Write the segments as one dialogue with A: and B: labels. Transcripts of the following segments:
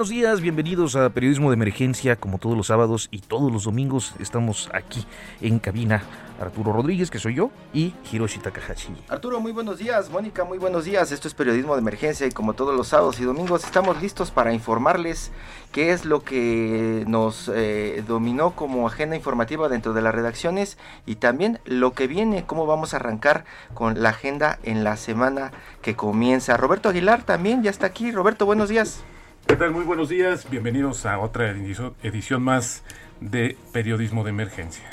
A: Buenos días, bienvenidos a Periodismo de Emergencia, como todos los sábados y todos los domingos estamos aquí en cabina. Arturo Rodríguez, que soy yo, y Hiroshi Takahashi.
B: Arturo, muy buenos días. Mónica, muy buenos días. Esto es Periodismo de Emergencia y como todos los sábados y domingos estamos listos para informarles qué es lo que nos eh, dominó como agenda informativa dentro de las redacciones y también lo que viene, cómo vamos a arrancar con la agenda en la semana que comienza. Roberto Aguilar también ya está aquí. Roberto, buenos días.
C: ¿Qué tal? Muy buenos días. Bienvenidos a otra edición más de Periodismo de Emergencia.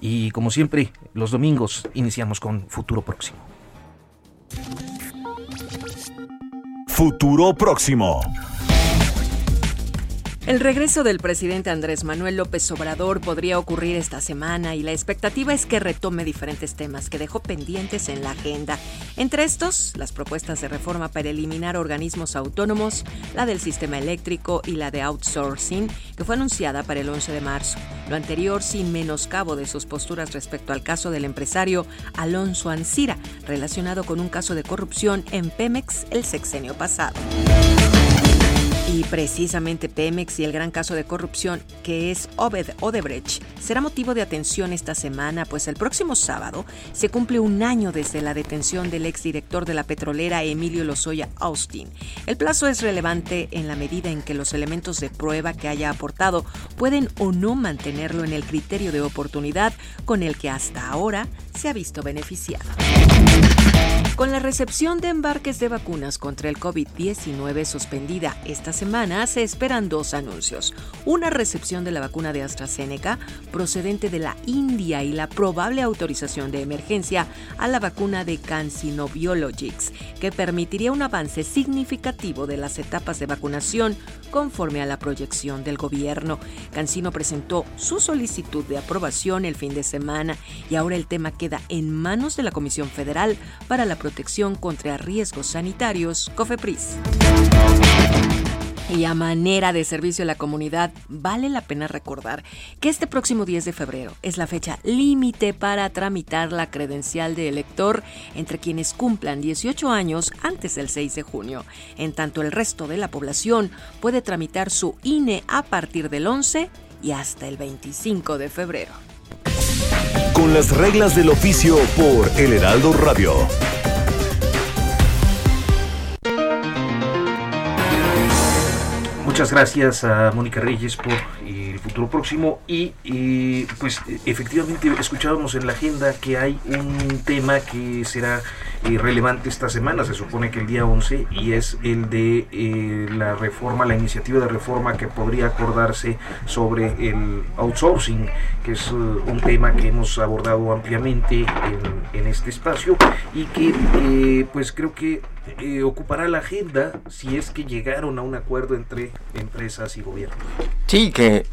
A: Y como siempre, los domingos iniciamos con Futuro Próximo.
D: Futuro Próximo.
E: El regreso del presidente Andrés Manuel López Obrador podría ocurrir esta semana y la expectativa es que retome diferentes temas que dejó pendientes en la agenda. Entre estos, las propuestas de reforma para eliminar organismos autónomos, la del sistema eléctrico y la de outsourcing, que fue anunciada para el 11 de marzo. Lo anterior sin menoscabo de sus posturas respecto al caso del empresario Alonso Ancira, relacionado con un caso de corrupción en Pemex el sexenio pasado. Y precisamente Pemex y el gran caso de corrupción que es Obed Odebrecht será motivo de atención esta semana, pues el próximo sábado se cumple un año desde la detención del exdirector de la petrolera Emilio Lozoya Austin. El plazo es relevante en la medida en que los elementos de prueba que haya aportado pueden o no mantenerlo en el criterio de oportunidad con el que hasta ahora se ha visto beneficiado. Con la recepción de embarques de vacunas contra el COVID-19 suspendida esta semana, se esperan dos anuncios. Una recepción de la vacuna de AstraZeneca procedente de la India y la probable autorización de emergencia a la vacuna de CanSino Biologics, que permitiría un avance significativo de las etapas de vacunación conforme a la proyección del gobierno. CanSino presentó su solicitud de aprobación el fin de semana y ahora el tema queda en manos de la Comisión Federal para la Protección contra Riesgos Sanitarios, COFEPRIS. Y a manera de servicio a la comunidad, vale la pena recordar que este próximo 10 de febrero es la fecha límite para tramitar la credencial de elector entre quienes cumplan 18 años antes del 6 de junio. En tanto, el resto de la población puede tramitar su INE a partir del 11 y hasta el 25 de febrero.
D: Con las reglas del oficio por El Heraldo Radio.
A: Muchas gracias a Mónica Reyes por el futuro próximo. Y, pues efectivamente escuchábamos en la agenda que hay un tema que será eh, relevante esta semana, se supone que el día 11 y es el de eh, la reforma, la iniciativa de reforma que podría acordarse sobre el outsourcing, que es uh, un tema que hemos abordado ampliamente en, en este espacio y que eh, pues creo que eh, ocupará la agenda si es que llegaron a un acuerdo entre empresas y gobierno.
B: Sí, que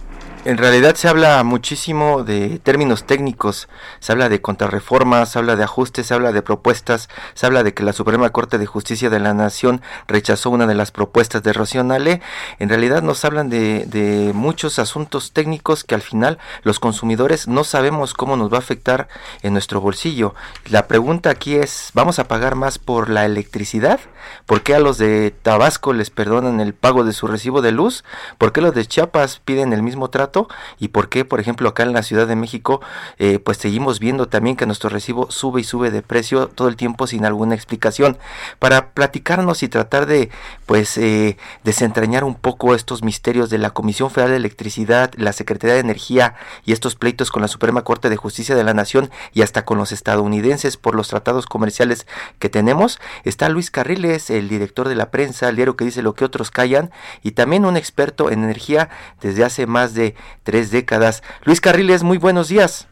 B: en realidad se habla muchísimo de términos técnicos, se habla de contrarreformas, se habla de ajustes, se habla de propuestas, se habla de que la Suprema Corte de Justicia de la Nación rechazó una de las propuestas de Rocío Nale. En realidad nos hablan de, de muchos asuntos técnicos que al final los consumidores no sabemos cómo nos va a afectar en nuestro bolsillo. La pregunta aquí es, ¿vamos a pagar más por la electricidad? ¿Por qué a los de Tabasco les perdonan el pago de su recibo de luz? ¿Por qué los de Chiapas piden el mismo trato y por qué, por ejemplo, acá en la Ciudad de México, eh, pues seguimos viendo también que nuestro recibo sube y sube de precio todo el tiempo sin alguna explicación. Para platicarnos y tratar de, pues, eh, desentrañar un poco estos misterios de la Comisión Federal de Electricidad, la Secretaría de Energía y estos pleitos con la Suprema Corte de Justicia de la Nación y hasta con los estadounidenses por los tratados comerciales que tenemos, está Luis Carriles, el director de la prensa, el diario que dice lo que otros callan, y también un experto en energía desde hace más de tres décadas. Luis Carriles, muy buenos días.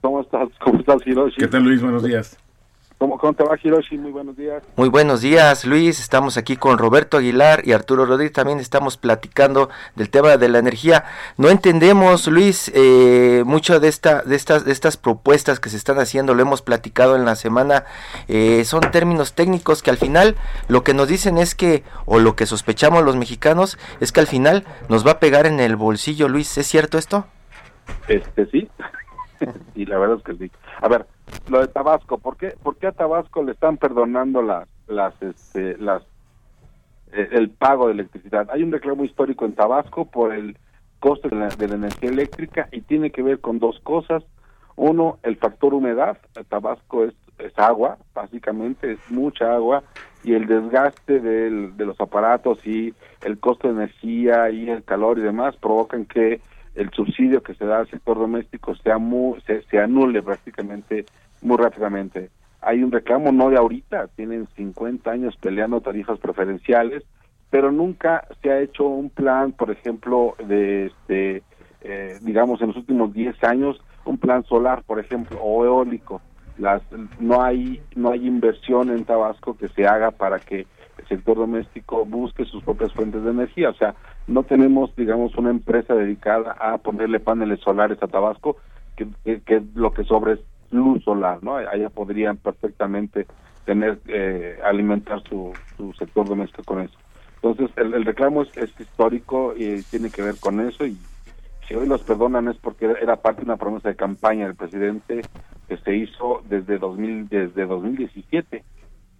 F: ¿Cómo estás? ¿Cómo estás, Hiroshi?
C: ¿Qué tal, Luis? Buenos días.
F: ¿Cómo, ¿Cómo, te va, Hiroshi? Muy buenos días.
B: Muy buenos días, Luis. Estamos aquí con Roberto Aguilar y Arturo Rodríguez. También estamos platicando del tema de la energía. No entendemos, Luis, eh, mucho de, esta, de, estas, de estas propuestas que se están haciendo. Lo hemos platicado en la semana. Eh, son términos técnicos que al final lo que nos dicen es que, o lo que sospechamos los mexicanos, es que al final nos va a pegar en el bolsillo, Luis. ¿Es cierto esto?
F: Este sí. y la verdad es que sí. A ver, lo de Tabasco, ¿por qué, por qué a Tabasco le están perdonando las, las, este, las, eh, el pago de electricidad? Hay un reclamo histórico en Tabasco por el coste de la, de la, energía eléctrica y tiene que ver con dos cosas. Uno, el factor humedad. Tabasco es, es agua, básicamente, es mucha agua y el desgaste de los aparatos y el costo de energía y el calor y demás provocan que el subsidio que se da al sector doméstico sea muy, se, se, anule prácticamente muy rápidamente. Hay un reclamo no de ahorita, tienen 50 años peleando tarifas preferenciales, pero nunca se ha hecho un plan, por ejemplo, de este, eh, digamos en los últimos 10 años, un plan solar, por ejemplo, o eólico. Las, no hay no hay inversión en Tabasco que se haga para que el sector doméstico busque sus propias fuentes de energía, o sea, no tenemos, digamos, una empresa dedicada a ponerle paneles solares a Tabasco, que, que, lo que sobre es luz solar, ¿no? Allá podrían perfectamente tener, eh, alimentar su, su, sector doméstico con eso. Entonces, el, el reclamo es, es, histórico y tiene que ver con eso y si hoy los perdonan es porque era parte de una promesa de campaña del presidente que se hizo desde 2000, desde 2017.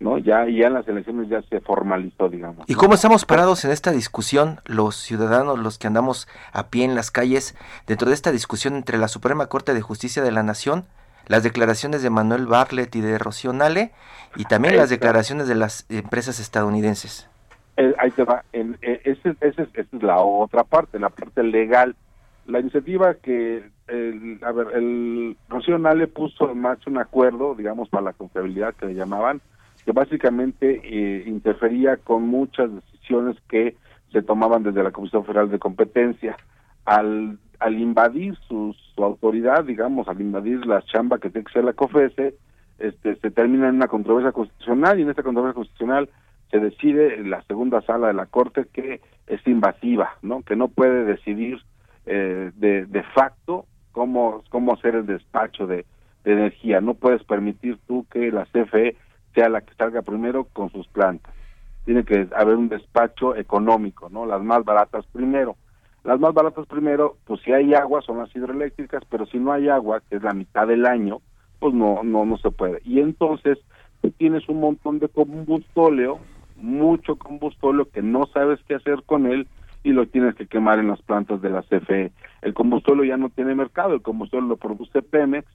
F: ¿No? Ya, ya en las elecciones ya se formalizó, digamos.
B: ¿Y cómo estamos parados en esta discusión, los ciudadanos, los que andamos a pie en las calles, dentro de esta discusión entre la Suprema Corte de Justicia de la Nación, las declaraciones de Manuel Bartlett y de Rocío Nale, y también las declaraciones de las empresas estadounidenses?
F: Eh, ahí te va. Eh, esa ese, ese es la otra parte, la parte legal. La iniciativa que, el, a ver, el Rocío Nale puso en marcha un acuerdo, digamos, para la confiabilidad que le llamaban, que básicamente eh, interfería con muchas decisiones que se tomaban desde la Comisión Federal de Competencia. Al, al invadir su, autoridad, digamos, al invadir la chamba que tiene que ser la COFESE, este, se termina en una controversia constitucional y en esta controversia constitucional se decide en la segunda sala de la Corte que es invasiva, ¿no? Que no puede decidir eh, de, de facto cómo, cómo hacer el despacho de, de energía. No puedes permitir tú que la CFE sea la que salga primero con sus plantas. Tiene que haber un despacho económico, ¿no? Las más baratas primero. Las más baratas primero, pues si hay agua son las hidroeléctricas, pero si no hay agua, que es la mitad del año, pues no no no se puede. Y entonces tú tienes un montón de combustóleo, mucho combustóleo que no sabes qué hacer con él y lo tienes que quemar en las plantas de la CFE. El combustóleo ya no tiene mercado, el combustóleo lo produce Pemex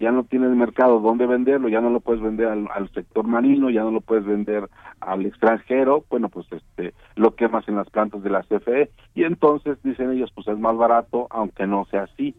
F: ya no tienes mercado dónde venderlo, ya no lo puedes vender al, sector marino, ya no lo puedes vender al extranjero, bueno, pues este lo quemas en las plantas de la CFE y entonces dicen ellos pues es más barato aunque no sea así.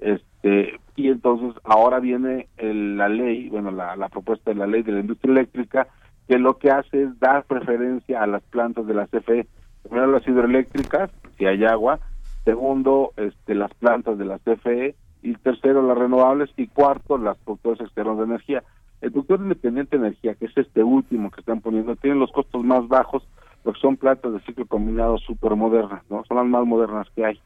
F: Este y entonces ahora viene el, la ley, bueno, la, la propuesta de la ley de la industria eléctrica que lo que hace es dar preferencia a las plantas de la CFE, primero las hidroeléctricas, si hay agua, segundo este las plantas de la CFE y tercero las renovables y cuarto las productores externos de energía. El productor independiente de energía, que es este último que están poniendo, tiene los costos más bajos porque son plantas de ciclo combinado súper modernas, ¿no? Son las más modernas que hay.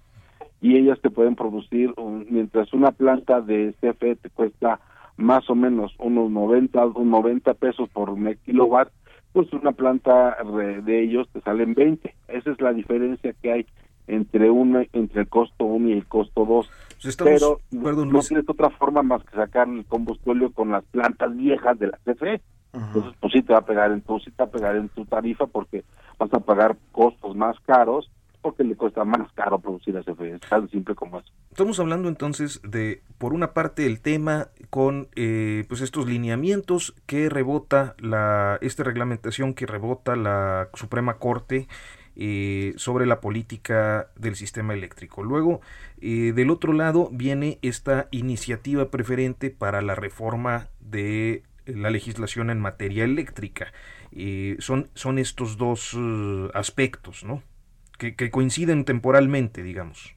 F: Y ellas te pueden producir, un, mientras una planta de CFE te cuesta más o menos unos 90, unos 90 pesos por kilowatt, pues una planta de ellos te salen 20. Esa es la diferencia que hay entre uno, entre el costo 1 y el costo 2.
A: Pues
F: Pero perdón, no tienes otra forma más que sacar el combustible con las plantas viejas de la CFE. Uh -huh. Entonces, pues sí te va a pegar en tu, sí te va a pegar en tu tarifa porque vas a pagar costos más caros porque le cuesta más caro producir a CFE, es tan simple como eso.
A: Estamos hablando entonces de, por una parte, el tema con eh, pues estos lineamientos que rebota la, esta reglamentación que rebota la Suprema Corte eh, sobre la política del sistema eléctrico. Luego, eh, del otro lado, viene esta iniciativa preferente para la reforma de la legislación en materia eléctrica. Eh, son, son estos dos aspectos, ¿no? Que, coinciden temporalmente, digamos.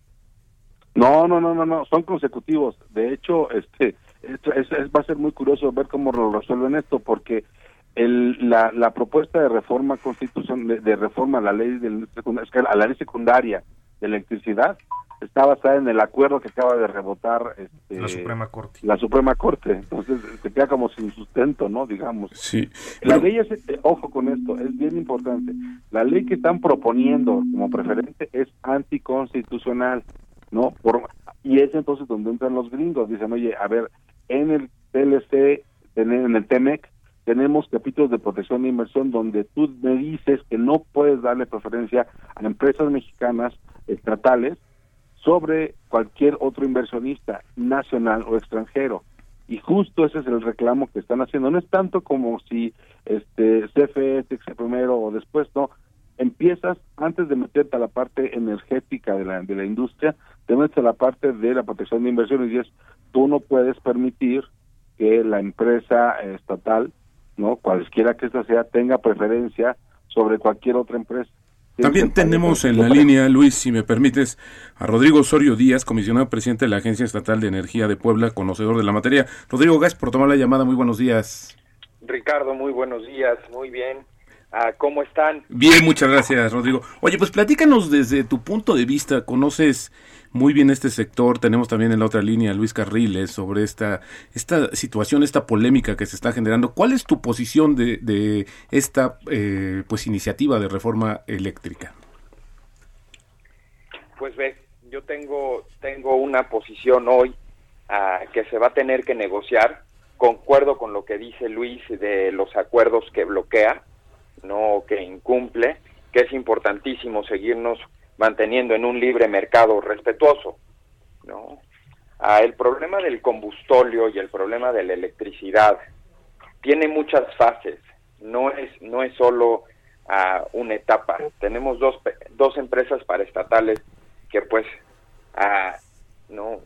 F: No, no, no, no, no, son consecutivos. De hecho, este, va a ser muy curioso ver cómo lo resuelven esto, porque el, la, la propuesta de reforma constitución de, reforma a la ley del a la ley secundaria de electricidad está basada en el acuerdo que acaba de rebotar este,
A: la Suprema Corte.
F: La Suprema Corte, entonces se queda como sin sustento, ¿no? Digamos.
C: Sí.
F: La ley es, eh, ojo con esto, es bien importante. La ley que están proponiendo como preferente es anticonstitucional, ¿no? Por, y es entonces donde entran los gringos, dicen, oye, a ver, en el TLC, en el TEMEC, tenemos capítulos de protección de inversión donde tú me dices que no puedes darle preferencia a empresas mexicanas estatales sobre cualquier otro inversionista nacional o extranjero. Y justo ese es el reclamo que están haciendo. No es tanto como si este CFE primero o después, no. Empiezas antes de meterte a la parte energética de la, de la industria, te metes a la parte de la protección de inversión y dices, tú no puedes permitir que la empresa estatal ¿no? Cualesquiera que esta sea tenga preferencia sobre cualquier otra empresa.
C: También tenemos en la línea, Luis, si me permites, a Rodrigo Osorio Díaz, comisionado presidente de la Agencia Estatal de Energía de Puebla, conocedor de la materia. Rodrigo, gracias por tomar la llamada. Muy buenos días.
G: Ricardo, muy buenos días. Muy bien. Ah, ¿Cómo están?
C: Bien, muchas gracias, Rodrigo. Oye, pues platícanos desde tu punto de vista. ¿Conoces muy bien este sector. Tenemos también en la otra línea Luis Carriles sobre esta, esta situación, esta polémica que se está generando. ¿Cuál es tu posición de, de esta eh, pues iniciativa de reforma eléctrica?
G: Pues ve, yo tengo, tengo una posición hoy uh, que se va a tener que negociar. Concuerdo con lo que dice Luis de los acuerdos que bloquea, no que incumple, que es importantísimo seguirnos manteniendo en un libre mercado respetuoso, ¿no? Ah, el problema del combustóleo y el problema de la electricidad tiene muchas fases, no es, no es solo ah, una etapa. Tenemos dos, dos empresas paraestatales que pues, ah, no,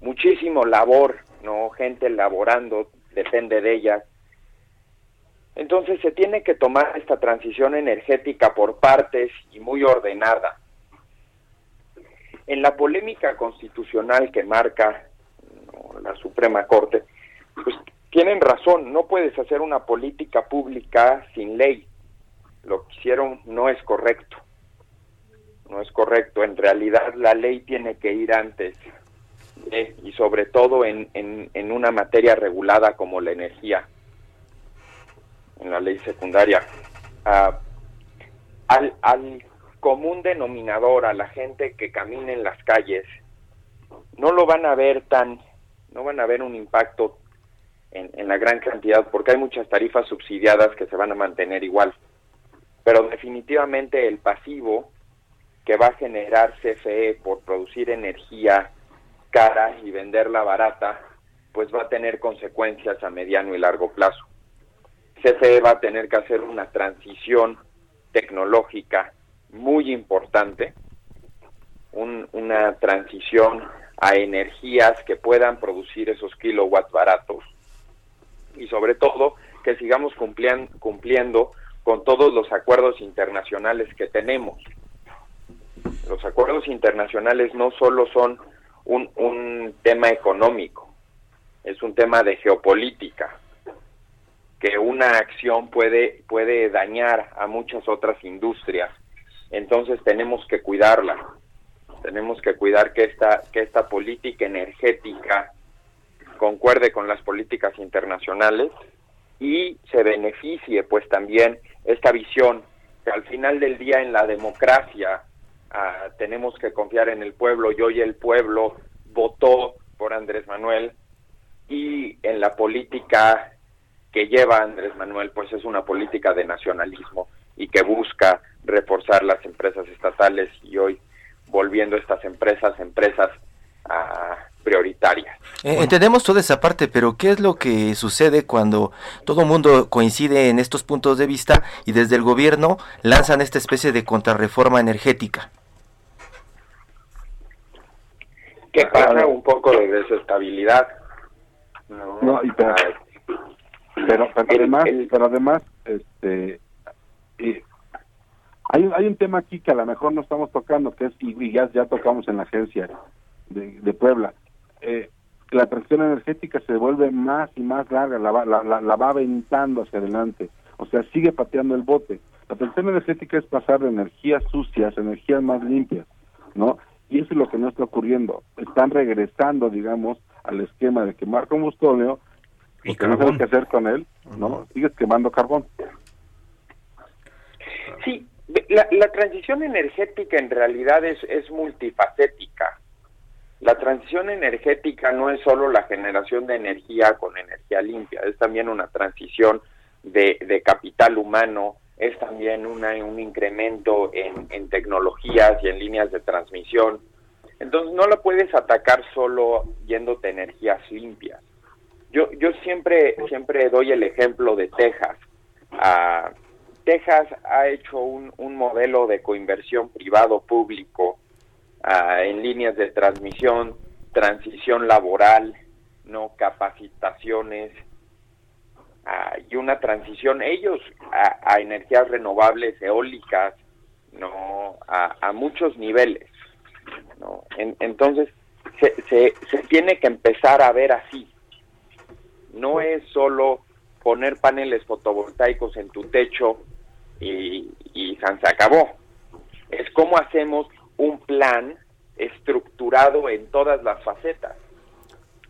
G: muchísimo labor, no, gente laborando, depende de ellas. Entonces se tiene que tomar esta transición energética por partes y muy ordenada. En la polémica constitucional que marca la Suprema Corte, pues tienen razón, no puedes hacer una política pública sin ley. Lo que hicieron no es correcto. No es correcto. En realidad la ley tiene que ir antes y sobre todo en, en, una materia regulada como la energía, en la ley secundaria. Ah, al, al común denominador a la gente que camina en las calles, no lo van a ver tan, no van a ver un impacto en, en, la gran cantidad, porque hay muchas tarifas subsidiadas que se van a mantener igual. Pero definitivamente el pasivo que va a generar CFE por producir energía cara y venderla barata, pues va a tener consecuencias a mediano y largo plazo. CFE va a tener que hacer una transición tecnológica muy importante, una transición a energías que puedan producir esos kilowatts baratos y sobre todo que sigamos cumpliendo con todos los acuerdos internacionales que tenemos. Los acuerdos internacionales no solo son un, un tema económico, es un tema de geopolítica, que una acción puede, puede dañar a muchas otras industrias entonces tenemos que cuidarla. Tenemos que cuidar que esta, que esta política energética concuerde con las políticas internacionales y se beneficie pues también esta visión que al final del día en la democracia ah, tenemos que confiar en el pueblo y hoy el pueblo votó por Andrés Manuel y en la política que lleva Andrés Manuel pues es una política de nacionalismo y que busca reforzar las empresas estatales y hoy volviendo estas empresas empresas ah, prioritarias.
B: Eh, entendemos toda esa parte, pero ¿qué es lo que sucede cuando todo el mundo coincide en estos puntos de vista y desde el gobierno lanzan esta especie de contrarreforma energética?
G: ¿Qué pasa? Un poco de desestabilidad.
F: No, y pero, pero, además, pero además, este, hay, hay un tema aquí que a lo mejor no estamos tocando, que es, y ya, ya tocamos en la agencia de, de Puebla, eh, la transición energética se vuelve más y más larga, la va, la, la, va aventando hacia adelante, o sea, sigue pateando el bote. La transición energética es pasar de energías sucias a energías más limpias, ¿no? Y eso es lo que no está ocurriendo. Están regresando, digamos, al esquema de quemar combustible y que no sabes qué hacer con él, ¿no? Sigues quemando carbón.
G: Sí, la, la transición energética en realidad es, es multifacética. La transición energética no es solo la generación de energía con energía limpia, es también una transición de, de capital humano, es también una, un incremento en, en, tecnologías y en líneas de transmisión. Entonces no la puedes atacar solo yéndote energías limpias. Yo, yo siempre, siempre doy el ejemplo de Texas. Ah, Texas ha hecho un, un modelo de coinversión privado-público en líneas de transmisión, transición laboral, no capacitaciones y una transición ellos a, energías renovables eólicas, no a, muchos niveles, no entonces se, se, se tiene que empezar a ver así, no es solo poner paneles fotovoltaicos en tu techo y, y se acabó. Es cómo hacemos un plan estructurado en todas las facetas.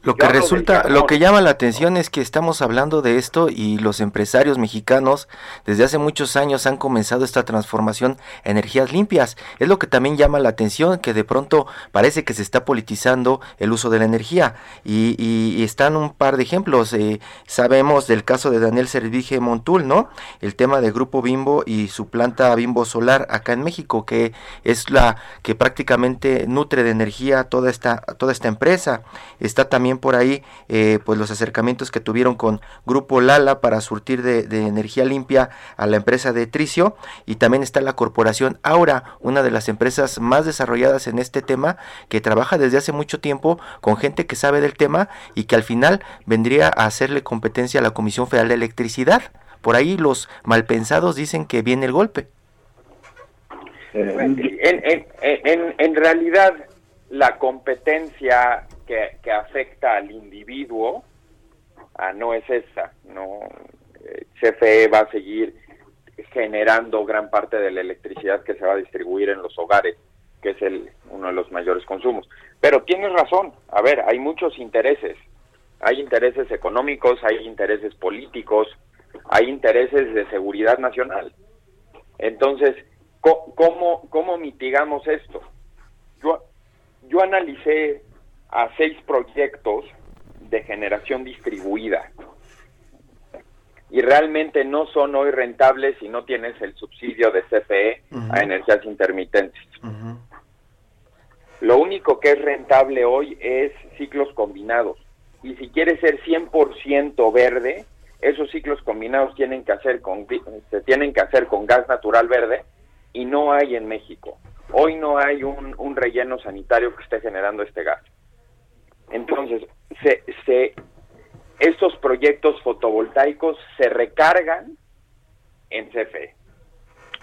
B: Lo que resulta, lo que llama la atención es que estamos hablando de esto y los empresarios mexicanos desde hace muchos años han comenzado esta transformación a energías limpias. Es lo que también llama la atención, que de pronto parece que se está politizando el uso de la energía. Y, y, están un par de ejemplos. Eh, sabemos del caso de Daniel Servige Montul, ¿no? El tema del Grupo Bimbo y su planta Bimbo Solar acá en México, que es la que prácticamente nutre de energía toda esta, toda esta empresa. Está también por ahí eh, pues los acercamientos que tuvieron con Grupo Lala para surtir de, energía limpia a la empresa de Tricio y también está la corporación Aura, una de las empresas más desarrolladas en este tema que trabaja desde hace mucho tiempo con gente que sabe del tema y que al final vendría a hacerle competencia a la Comisión Federal de Electricidad. Por ahí los malpensados dicen que viene el golpe.
G: En, en realidad la competencia que, afecta al individuo ah, no es esa, no CFE va a seguir generando gran parte de la electricidad que se va a distribuir en los hogares, que es el uno de los mayores consumos. Pero tienes razón, a ver, hay muchos intereses, hay intereses económicos, hay intereses políticos, hay intereses de seguridad nacional. Entonces, ¿cómo, cómo mitigamos esto? Yo, yo analicé a seis proyectos de generación distribuida y realmente no son hoy rentables si no tienes el subsidio de CFE a energías intermitentes. Lo único que es rentable hoy es ciclos combinados. Y si quieres ser 100% verde, esos ciclos combinados tienen que hacer con, se tienen que hacer con gas natural verde y no hay en México. Hoy no hay un, un relleno sanitario que esté generando este gas. Entonces, se, estos proyectos fotovoltaicos se recargan en CFE.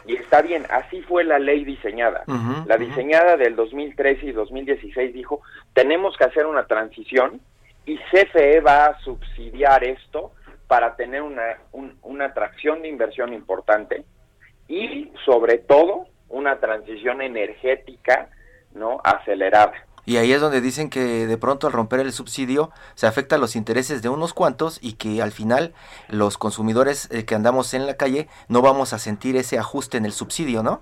G: Y está bien, así fue la ley diseñada. la diseñada del 2013 y 2016 dijo, tenemos que hacer una transición y CFE va a subsidiar esto para tener una, una atracción de inversión importante y sobre todo una transición energética no acelerada.
B: Y ahí es donde dicen que de pronto al romper el subsidio se afecta a los intereses de unos cuantos y que al final los consumidores eh, que andamos en la calle no vamos a sentir ese ajuste en el subsidio, ¿no?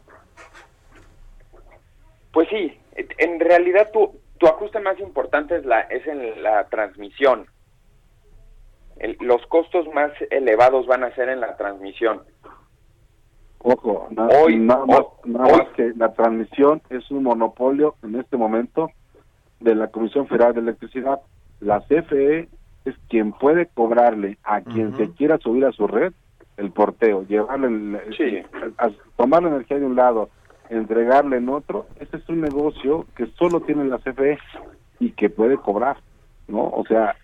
G: Pues sí, en realidad tu, tu ajuste más importante es, la, es en la transmisión. los costos más elevados van a ser en la transmisión.
F: Ojo, hoy, nada, más, nada más que la transmisión es un monopolio en este momento de la Comisión Federal de Electricidad. La CFE es quien puede cobrarle a quien se quiera subir a su red el porteo, llevarle, tomar la energía de un lado, entregarle en otro. Ese es un negocio que solo tiene la CFE y que puede cobrar, ¿no? O sea,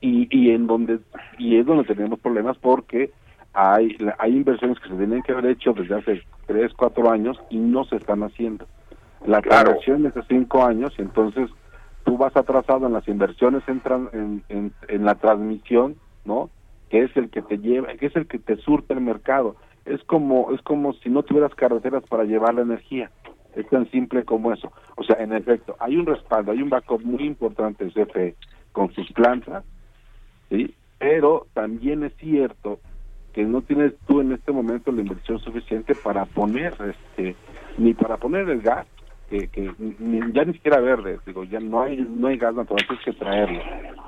F: y, y en donde y es donde tenemos problemas porque hay hay inversiones que se tienen que haber hecho desde hace tres cuatro años y no se están haciendo la claro. es de cinco años y entonces tú vas atrasado en las inversiones en, en, en, la transmisión no que es el que te lleva que es el que te surte el mercado. Es como es como si no tuvieras carreteras para llevar la energía. Es tan simple como eso. O sea en efecto hay un respaldo hay un backup muy importante CFE con sus plantas sí pero también es cierto que no tienes tú en este momento la inversión suficiente para poner este ni para poner el gas que, que ya ni siquiera verde digo ya no hay no hay gas natural tienes que traerlo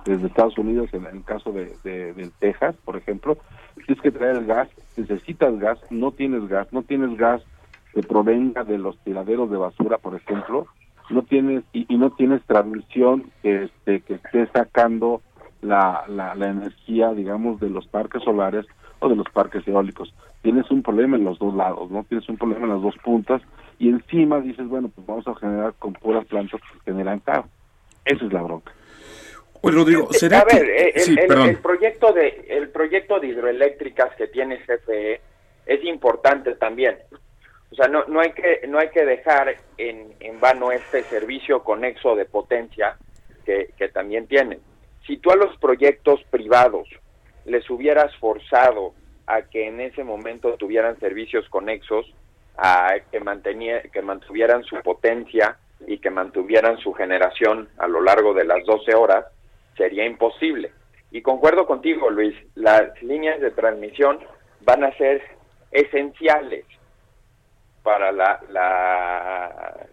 F: desde Estados Unidos en, el caso de, de, Texas por ejemplo tienes que traer el gas necesitas gas no tienes gas no tienes gas que provenga de los tiraderos de basura por ejemplo no tienes y, no tienes transmisión que este que esté sacando la, la, la energía digamos de los parques solares de los parques eólicos. Tienes un problema en los dos lados, ¿no? Tienes un problema en las dos puntas y encima dices, bueno, pues vamos a generar con puras plantas que generan carro. Esa es la bronca.
C: Oye, Rodrigo, ¿será
G: a ver, eh, el, proyecto de el proyecto de hidroeléctricas que tiene CFE es importante también. O sea, no, no hay que no hay que dejar en, en vano este servicio conexo de potencia que, que también tienen. Si tú a los proyectos privados les hubieras forzado a que en ese momento tuvieran servicios conexos, a que, que mantuvieran su potencia y que mantuvieran su generación a lo largo de las 12 horas, sería imposible. Y concuerdo contigo, Luis, las líneas de transmisión van a ser esenciales para la, la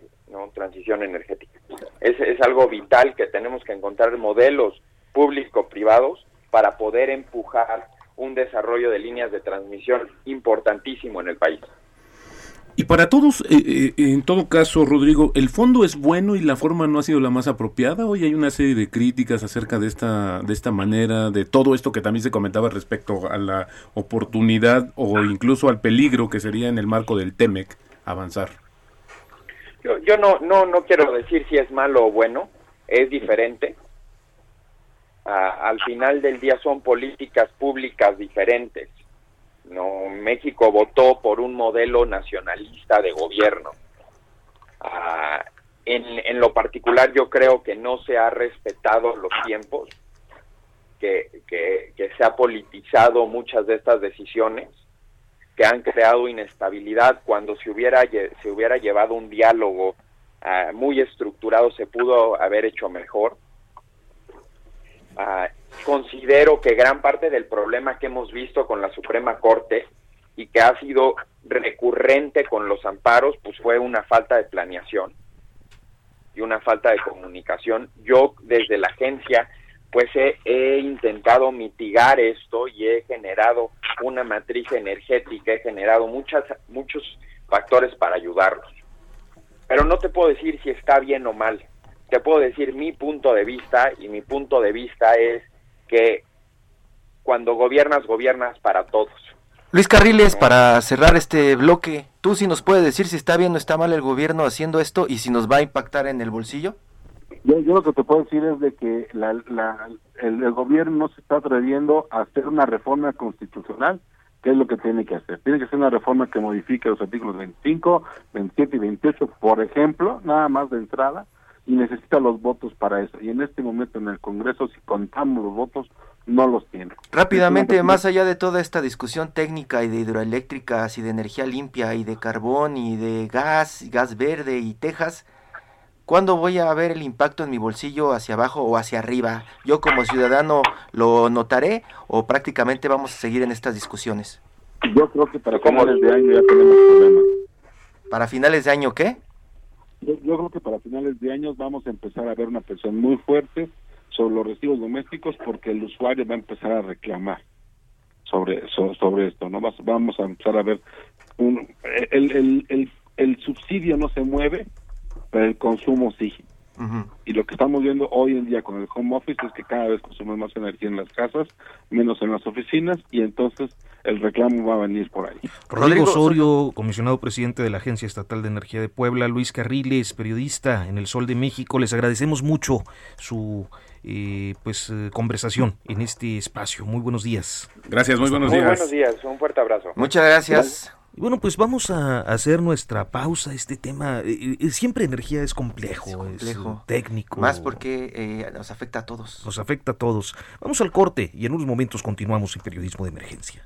G: transición energética. Es, es algo vital que tenemos que encontrar modelos público-privados para poder empujar un desarrollo de líneas de transmisión importantísimo en el país.
C: Y para todos, eh, eh, en todo caso, Rodrigo, ¿el fondo es bueno y la forma no ha sido la más apropiada? Hoy hay una serie de críticas acerca de esta, de esta manera, de todo esto que también se comentaba respecto a la oportunidad o incluso al peligro que sería en el marco del TEMEC avanzar.
G: Yo, yo no, no, no quiero decir si es malo o bueno, es diferente al final del día son políticas públicas diferentes. No, México votó por un modelo nacionalista de gobierno. Ah, en, en, lo particular yo creo que no se ha respetado los tiempos, que, que, se ha politizado muchas de estas decisiones, que han creado inestabilidad. Cuando se hubiera, se hubiera llevado un diálogo ah, muy estructurado se pudo haber hecho mejor. Ah, considero que gran parte del problema que hemos visto con la Suprema Corte y que ha sido recurrente con los amparos, pues fue una falta de planeación y una falta de comunicación. Yo desde la agencia pues he, intentado mitigar esto y he generado una matriz energética, he generado muchas, muchos factores para ayudarlos. Pero no te puedo decir si está bien o mal te puedo decir mi punto de vista y mi punto de vista es que cuando gobiernas, gobiernas para todos.
B: Luis Carriles, para cerrar este bloque, ¿tú sí nos puedes decir si está bien o está mal el gobierno haciendo esto y si nos va a impactar en el bolsillo?
F: Yo, yo lo que te puedo decir es de que la, el, el, gobierno no se está atreviendo a hacer una reforma constitucional, que es lo que tiene que hacer. Tiene que ser una reforma que modifique los artículos 25, 27 y 28, por ejemplo, nada más de entrada, y necesita los votos para eso. Y en este momento en el Congreso, si contamos los votos, no los tiene.
B: Rápidamente, más allá de toda esta discusión técnica y de hidroeléctricas y de energía limpia y de carbón y de gas, gas verde y Texas, ¿cuándo voy a ver el impacto en mi bolsillo hacia abajo o hacia arriba? ¿Yo como ciudadano lo notaré o prácticamente vamos a seguir en estas discusiones?
F: Yo creo que para finales de año ya tenemos problemas.
B: ¿Para finales de año qué?
F: Yo, creo que para finales de año vamos a empezar a ver una presión muy fuerte sobre los recibos domésticos porque el usuario va a empezar a reclamar sobre sobre esto no vamos a empezar a ver un, el, el, el, el subsidio no se mueve, pero el consumo sí. Y lo que estamos viendo hoy en día con el home office es que cada vez consumen más energía en las casas, menos en las oficinas, y entonces el reclamo va a venir por ahí.
A: Rodrigo Osorio, comisionado presidente de la Agencia Estatal de Energía de Puebla, Luis Carriles, periodista en El Sol de México, les agradecemos mucho su eh, pues eh, conversación en este espacio. Muy buenos días.
C: Gracias, muy buenos días.
G: Muy buenos días, un fuerte abrazo.
B: Muchas gracias.
A: Bueno, pues vamos a hacer nuestra pausa. Este tema, eh, eh, siempre energía es complejo, es,
B: complejo.
A: técnico.
B: Más porque eh, nos afecta a todos.
A: Nos afecta a todos. Vamos al corte y en unos momentos continuamos en periodismo de emergencia.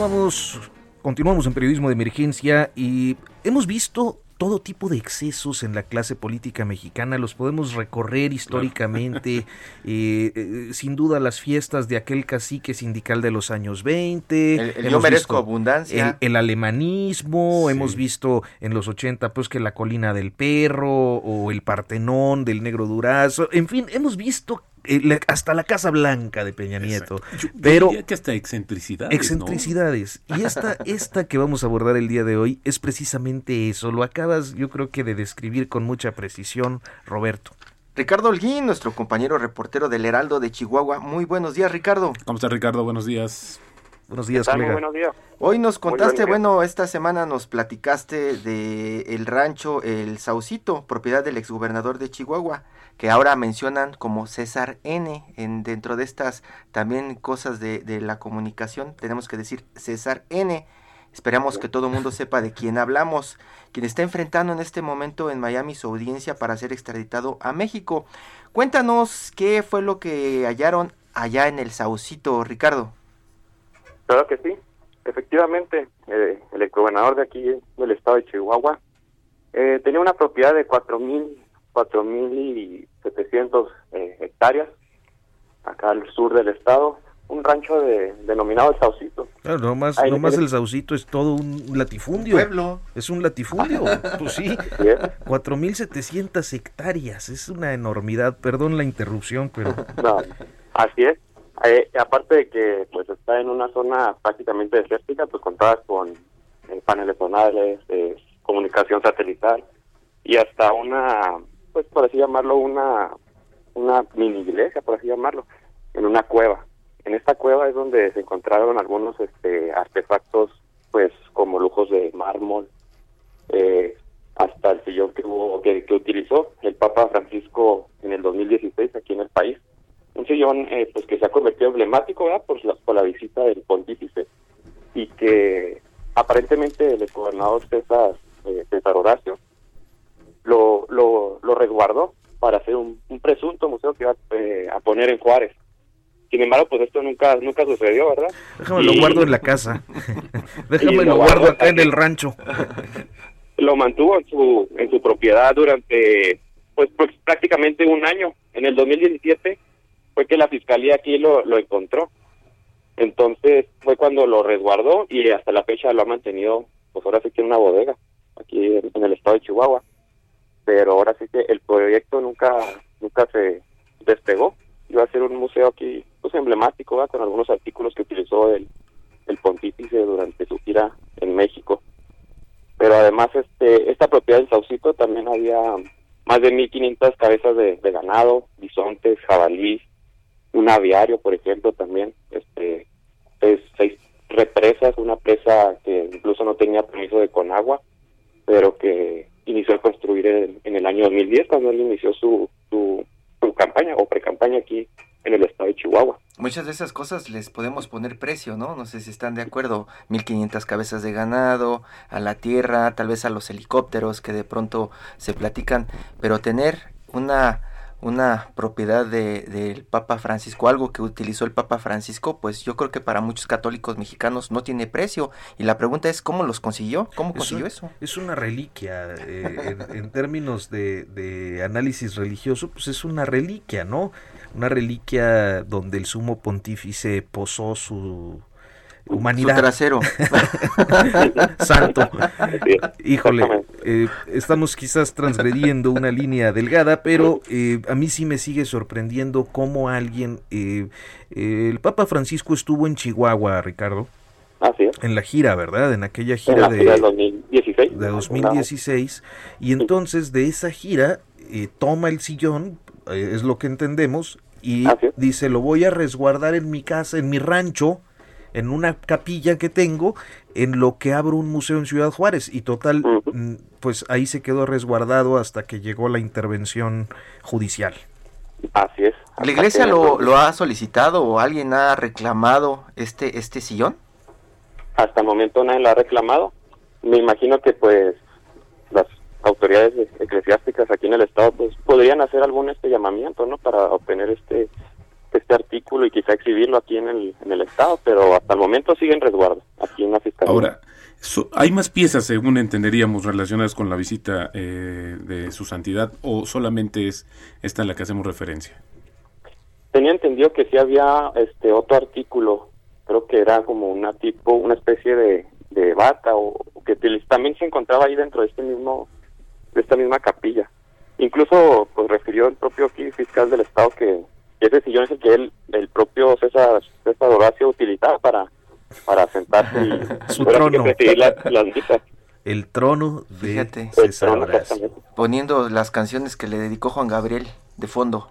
A: Continuamos, continuamos en periodismo de emergencia y hemos visto todo tipo de excesos en la clase política mexicana, los podemos recorrer históricamente, eh, eh, sin duda las fiestas de aquel cacique sindical de los años 20.
B: El, el yo merezco abundancia.
A: El, el alemanismo, sí. hemos visto en los 80 pues que la colina del perro o el Partenón del negro Durazo, en fin, hemos visto hasta la Casa Blanca de Peña Nieto.
C: Yo,
A: pero
C: que hasta excentricidades.
A: Excentricidades. ¿no? Y esta, esta que vamos a abordar el día de hoy es precisamente eso. Lo acabas, yo creo que de describir con mucha precisión, Roberto.
B: Ricardo Holguín, nuestro compañero reportero del Heraldo de Chihuahua. Muy buenos días, Ricardo.
C: ¿Cómo está, Ricardo? Buenos días.
A: Buenos días, colega.
G: Muy buenos días.
B: Hoy nos contaste, bueno, esta semana nos platicaste de el rancho El Saucito, propiedad del exgobernador de Chihuahua, que ahora mencionan como César N. En, dentro de estas también cosas de, de la comunicación, tenemos que decir César N. Esperamos que todo el mundo sepa de quién hablamos, quien está enfrentando en este momento en Miami su audiencia para ser extraditado a México. Cuéntanos qué fue lo que hallaron allá en el Saucito, Ricardo.
H: Claro que sí. Efectivamente, eh, el exgobernador de aquí del estado de Chihuahua eh, tenía una propiedad de cuatro mil cuatro mil y setecientos eh, hectáreas acá al sur del estado, un rancho de, denominado el Saucito.
A: Claro, nomás,
H: Ahí
A: nomás el Saucito es todo un latifundio.
B: Pueblo.
A: Es un latifundio, pues sí.
H: Así es.
A: 4.700 hectáreas, es una enormidad. Perdón la interrupción, pero
H: No, así es. Eh, aparte de que pues está en una zona prácticamente desértica, pues contadas con eh, paneles solares, eh, comunicación satelital y hasta una, pues por así llamarlo, una una mini iglesia, por así llamarlo, en una cueva. En esta cueva es donde se encontraron algunos este, artefactos, pues como lujos de mármol, eh, hasta el sillón que, hubo, que, que utilizó el Papa Francisco en el 2016 aquí en el país. Un sillón eh, pues que se ha convertido emblemático ¿verdad? Por, la, por la visita del pontífice y que aparentemente el gobernador César, eh, César Horacio lo, lo, lo resguardó para hacer un, un presunto museo que iba eh, a poner en Juárez. Sin embargo, pues esto nunca nunca sucedió, ¿verdad?
A: déjame lo
H: Y-
A: guardo en la casa. déjame lo
H: lo
A: guardo acá en el rancho.
H: lo mantuvo en su en su propiedad durante pues, pues prácticamente un año. En el 2017 fue que la fiscalía aquí lo, lo encontró. Entonces fue cuando lo resguardó y hasta la fecha lo ha mantenido, pues ahora sí que en una bodega aquí en el estado de Chihuahua. Pero ahora sí que el proyecto nunca nunca se despegó. Iba a ser un museo aquí pues emblemático con algunos artículos que utilizó el, pontífice durante su gira en México pero además este esta propiedad del Saucito también había más de 1500 cabezas de, de ganado, bisontes, jabalíes, un aviario, por ejemplo, también, este pues, seis represas, una presa que incluso no tenía permiso de Conagua, pero que inició a construir en, el año 2010 cuando él inició su, su campaña o pre-campaña aquí en el estado de Chihuahua.
B: Muchas de esas cosas les podemos poner precio, ¿no? No sé si están de acuerdo. 1500 cabezas de ganado, a la tierra, tal vez a los helicópteros que de pronto se platican, pero tener una una propiedad del Papa Francisco, algo que utilizó el Papa Francisco, pues yo creo que para muchos católicos mexicanos no tiene precio. Y la pregunta es, ¿cómo los consiguió? ¿Cómo consiguió eso?
A: Es una reliquia, eh, en, términos de, de, análisis religioso, pues es una reliquia, ¿no? Una reliquia donde el sumo pontífice posó su humanidad.
B: Su trasero.
A: Santo. Híjole, eh, estamos quizás transgrediendo una línea delgada, pero eh, a mí sí me sigue sorprendiendo cómo alguien... Eh, el Papa Francisco estuvo en Chihuahua, Ricardo. En la gira, ¿verdad? En aquella gira,
H: de, 2016.
A: De 2016. Y entonces de esa gira toma el sillón, es lo que entendemos, y dice, lo voy a resguardar en mi casa, en mi rancho, en una capilla que tengo en lo que abro un museo en Ciudad Juárez y total mm, pues ahí se quedó resguardado hasta que llegó la intervención judicial.
H: Así es.
B: ¿La iglesia lo, lo, ha solicitado o alguien ha reclamado este este sillón?
H: Hasta el momento nadie lo ha reclamado. Me imagino que pues las autoridades eclesiásticas aquí en el estado pues podrían hacer algún este llamamiento, ¿no? Para obtener este este artículo y quizá exhibirlo aquí en el, en el Estado, pero hasta el momento sigue en resguardo aquí en la Fiscalía.
C: Ahora, ¿hay más piezas, según entenderíamos, relacionadas con la visita eh, de su santidad o solamente es esta en la que hacemos referencia?
H: Tenía entendido que sí había este otro artículo, creo que era como una tipo, una especie de, de bata o, que también se encontraba ahí dentro de este mismo, de esta misma capilla. Incluso pues refirió el propio fiscal del estado que ese sillón es el que él, el propio César, César Horacio utilizaba para, para sentarse y
A: su trono.
H: las
A: El trono de César Horacio.
B: Poniendo las canciones que le dedicó Juan Gabriel de fondo.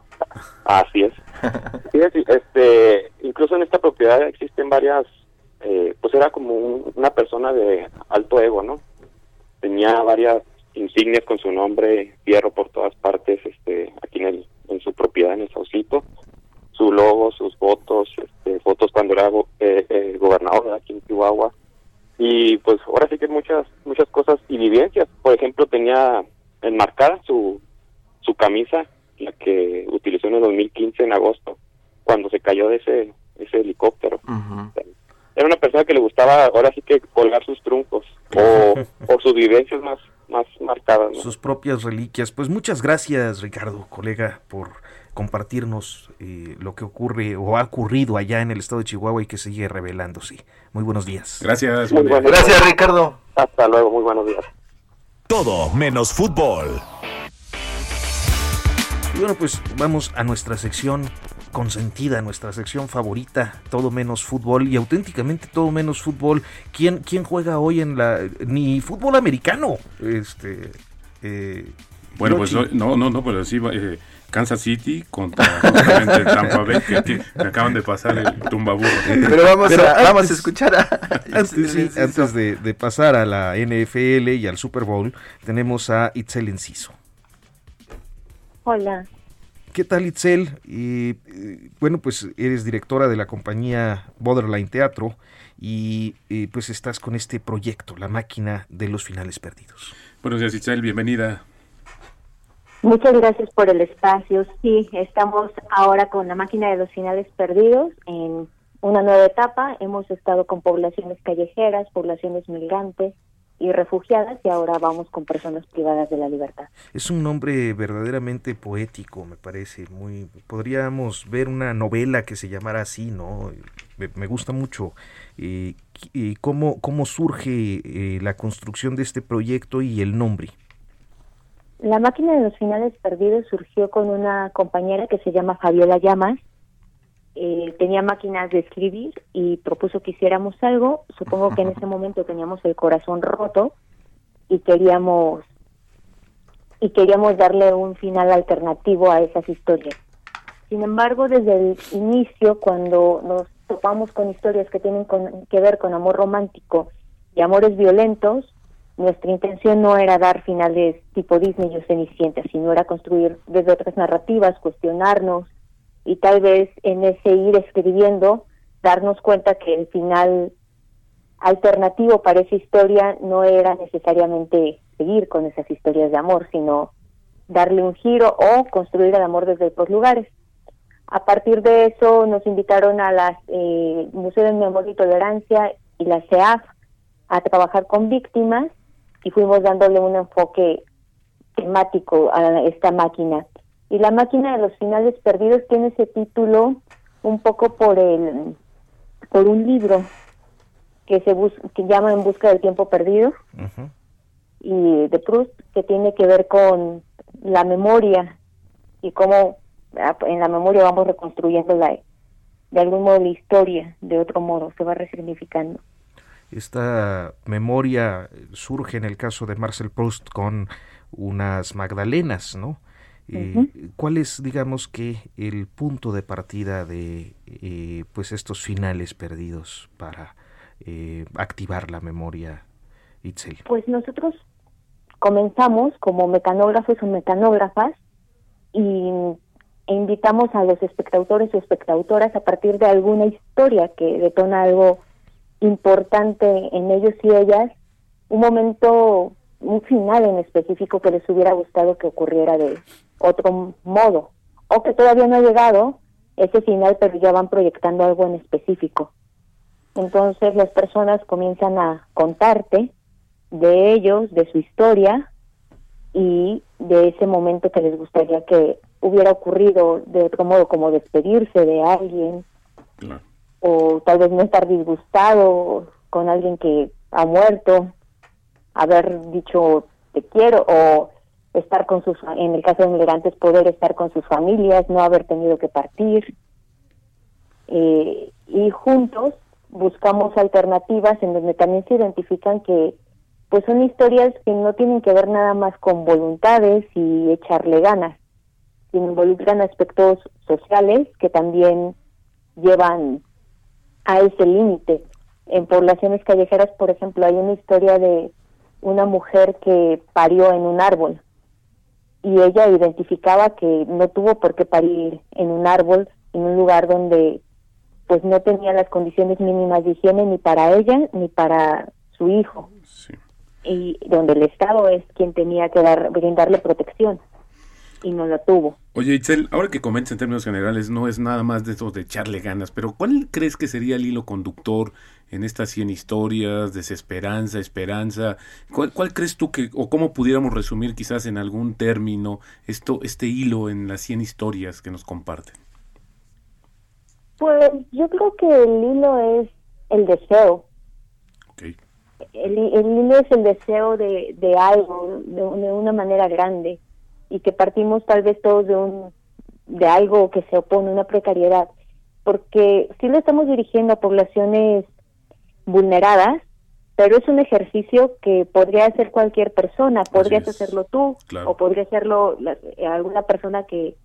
H: Así es. este, incluso en esta propiedad existen varias, eh, pues era como una persona de alto ego, ¿no? Tenía varias insignias con su nombre, fierro por todas partes, este, aquí en el en su propiedad en el Saucito, su logo, sus fotos, este, fotos cuando era eh, eh, gobernador aquí en Chihuahua. Y pues ahora sí que muchas muchas cosas y vivencias. Por ejemplo, tenía enmarcada su, su camisa, la que utilizó en el 2015 en agosto, cuando se cayó de ese, ese helicóptero. Era una persona que le gustaba ahora sí que colgar sus truncos o, o sus vivencias más
A: Sus propias reliquias. Pues muchas gracias, Ricardo, colega, por compartirnos eh, lo que ocurre o ha ocurrido allá en el estado de Chihuahua y que sigue revelándose. Muy buenos días.
C: Gracias.
H: Muy
B: gracias, Ricardo.
H: Hasta luego, muy buenos días.
D: Todo menos fútbol.
A: Y bueno, pues vamos a nuestra sección consentida, nuestra sección favorita, todo menos fútbol y auténticamente todo menos fútbol. ¿Quién, quién juega hoy en la ni fútbol americano? Este
C: eh, bueno, pues no, no, no, pero sí eh, Kansas City contra justamente Tampa Bay que, acaban de pasar el tumbaburro.
B: Pero vamos, a, vamos a escuchar a,
A: antes, antes de, de, pasar a la NFL y al Super Bowl, tenemos a Itzel Enciso.
I: Hola.
A: ¿Qué tal, Itzel? Y, bueno, pues eres directora de la compañía Borderline Teatro y, pues estás con este proyecto, La Máquina de los Finales Perdidos.
C: Buenos días, Itzel, bienvenida.
I: Muchas gracias por el espacio. Sí, estamos ahora con La Máquina de los Finales Perdidos en una nueva etapa. Hemos estado con poblaciones callejeras, poblaciones migrantes, y refugiadas y ahora vamos con personas privadas de la libertad.
A: Es un nombre verdaderamente poético, me parece, muy podríamos ver una novela que se llamara así, ¿no? Me, gusta mucho eh, y cómo cómo surge eh, la construcción de este proyecto y el nombre.
I: La máquina de los finales perdidos surgió con una compañera que se llama Fabiola Llamas eh, tenía máquinas de escribir y propuso que hiciéramos algo. Supongo que en ese momento teníamos el corazón roto y queríamos y queríamos darle un final alternativo a esas historias. Sin embargo, desde el inicio, cuando nos topamos con historias que tienen que ver con amor romántico y amores violentos, nuestra intención no era dar finales tipo Disney o Cenicienta, sino era construir desde otras narrativas, cuestionarnos, y tal vez en ese ir escribiendo darnos cuenta que el final alternativo para esa historia no era necesariamente seguir con esas historias de amor, sino darle un giro o construir el amor desde otros lugares. A partir de eso nos invitaron a las eh, Museo de Memoria y Tolerancia y la CEAF a trabajar con víctimas y fuimos dándole un enfoque temático a esta máquina. Y la máquina de los finales perdidos tiene ese título un poco por el por un libro que se bus que llama En busca del tiempo perdido. Y de Proust que tiene que ver con la memoria y cómo ah, en la memoria vamos reconstruyendo la de algún modo la historia de otro modo se va resignificando.
A: Esta memoria surge en el caso de Marcel Proust con unas Magdalenas, ¿no? Eh, ¿Cuál es, digamos que, el punto de partida de eh, pues estos finales perdidos para eh, activar la memoria, Itzel?
I: Pues nosotros comenzamos como mecanógrafos o mecanógrafas y e invitamos a los espectadores o espectadoras a partir de alguna historia que detona algo importante en ellos y ellas, un momento, un final en específico que les hubiera gustado que ocurriera de otro modo, o que todavía no ha llegado ese final, pero ya van proyectando algo en específico. Entonces las personas comienzan a contarte de ellos, de su historia y de ese momento que les gustaría que hubiera ocurrido de otro modo, como despedirse de alguien, o tal vez no estar disgustado con alguien que ha muerto, haber dicho te quiero o estar con sus, en el caso de migrantes, poder estar con sus familias, no haber tenido que partir. Eh, y juntos buscamos alternativas en donde también se identifican que pues son historias que no tienen que ver nada más con voluntades y echarle ganas, sino involucran aspectos sociales que también llevan a ese límite. En poblaciones callejeras, por ejemplo, hay una historia de una mujer que parió en un árbol. Y ella identificaba que no tuvo por qué parir en un árbol, en un lugar donde pues no tenía las condiciones mínimas de higiene ni para ella ni para su hijo. Y donde el Estado es quien tenía que dar, brindarle protección y no lo tuvo.
C: Oye, Itzel, ahora que comentas en términos generales, no es nada más de eso de echarle ganas, pero ¿cuál crees que sería el hilo conductor en estas 100 historias, desesperanza, esperanza? ¿Cuál, cuál crees tú que, o cómo pudiéramos resumir quizás en algún término esto, este hilo en las 100 historias que nos comparten?
I: Pues yo creo que el hilo es el deseo. El, hilo es el deseo de, de algo, de una manera grande y que partimos tal vez todos de un de algo que se opone, una precariedad, porque sí lo estamos dirigiendo a poblaciones vulneradas, pero es un ejercicio que podría hacer cualquier persona, podrías hacerlo tú o podría hacerlo alguna persona que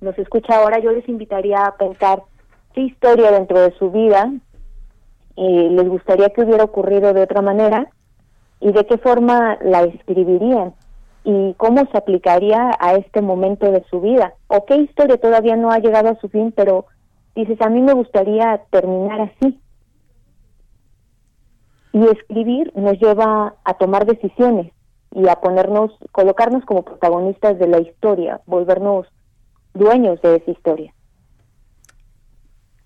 I: nos escucha ahora. Yo les invitaría a pensar qué historia dentro de su vida eh, les gustaría que hubiera ocurrido de otra manera y de qué forma la escribirían y cómo se aplicaría a este momento de su vida o qué historia todavía no ha llegado a su fin, pero dices, a mí me gustaría terminar así. Y escribir nos lleva a tomar decisiones y a ponernos, colocarnos como protagonistas de la historia, volvernos dueños de esa historia.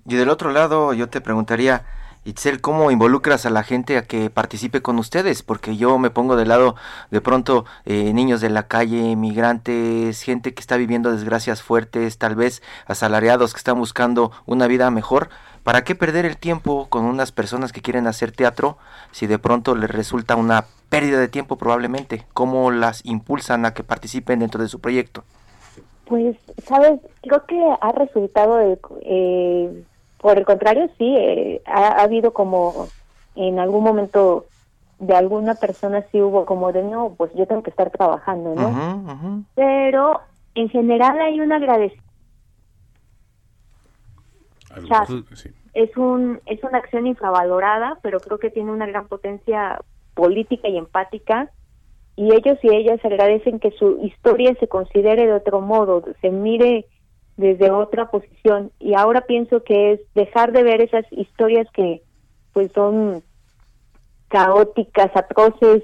B: Y del otro lado, yo te preguntaría, Itzel, ¿cómo involucras a la gente a que participe con ustedes? Porque yo me pongo de lado de pronto eh, niños de la calle, migrantes, gente que está viviendo desgracias fuertes, tal vez asalariados que están buscando una vida mejor. ¿Para qué perder el tiempo con unas personas que quieren hacer teatro si de pronto les resulta una pérdida de tiempo probablemente? ¿Cómo las impulsan a que participen dentro de su proyecto?
I: Pues, sabes, creo que ha resultado de, eh, por el contrario, sí, eh, ha, habido como en algún momento de alguna persona sí hubo como de no, pues yo tengo que estar trabajando, ¿no? Pero en general hay un agradecimiento. Es un es una acción infravalorada, pero creo que tiene una gran potencia política y empática y ellos y ellas agradecen que su historia se considere de otro modo, se mire desde otra posición y ahora pienso que es dejar de ver esas historias que pues son caóticas, atroces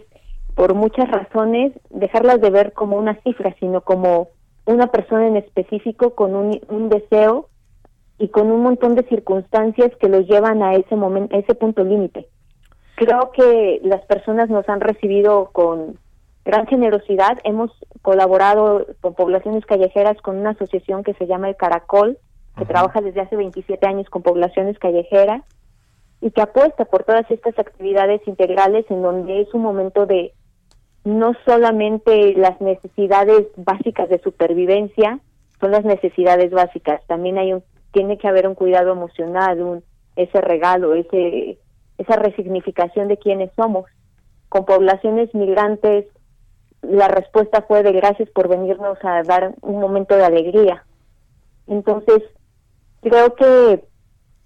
I: por muchas razones, dejarlas de ver como una cifra, sino como una persona en específico con un, un deseo y con un montón de circunstancias que los llevan a ese momento, a ese punto límite. Creo que las personas nos han recibido con gran generosidad. Hemos colaborado con poblaciones callejeras con una asociación que se llama el Caracol, que trabaja desde hace 27 años con poblaciones callejeras y que apuesta por todas estas actividades integrales en donde es un momento de no solamente las necesidades básicas de supervivencia, son las necesidades básicas, también hay un tiene que haber un cuidado emocional, un ese regalo, ese esa resignificación de quiénes somos. Con poblaciones migrantes la respuesta fue de gracias por venirnos a dar un momento de alegría. Entonces, creo que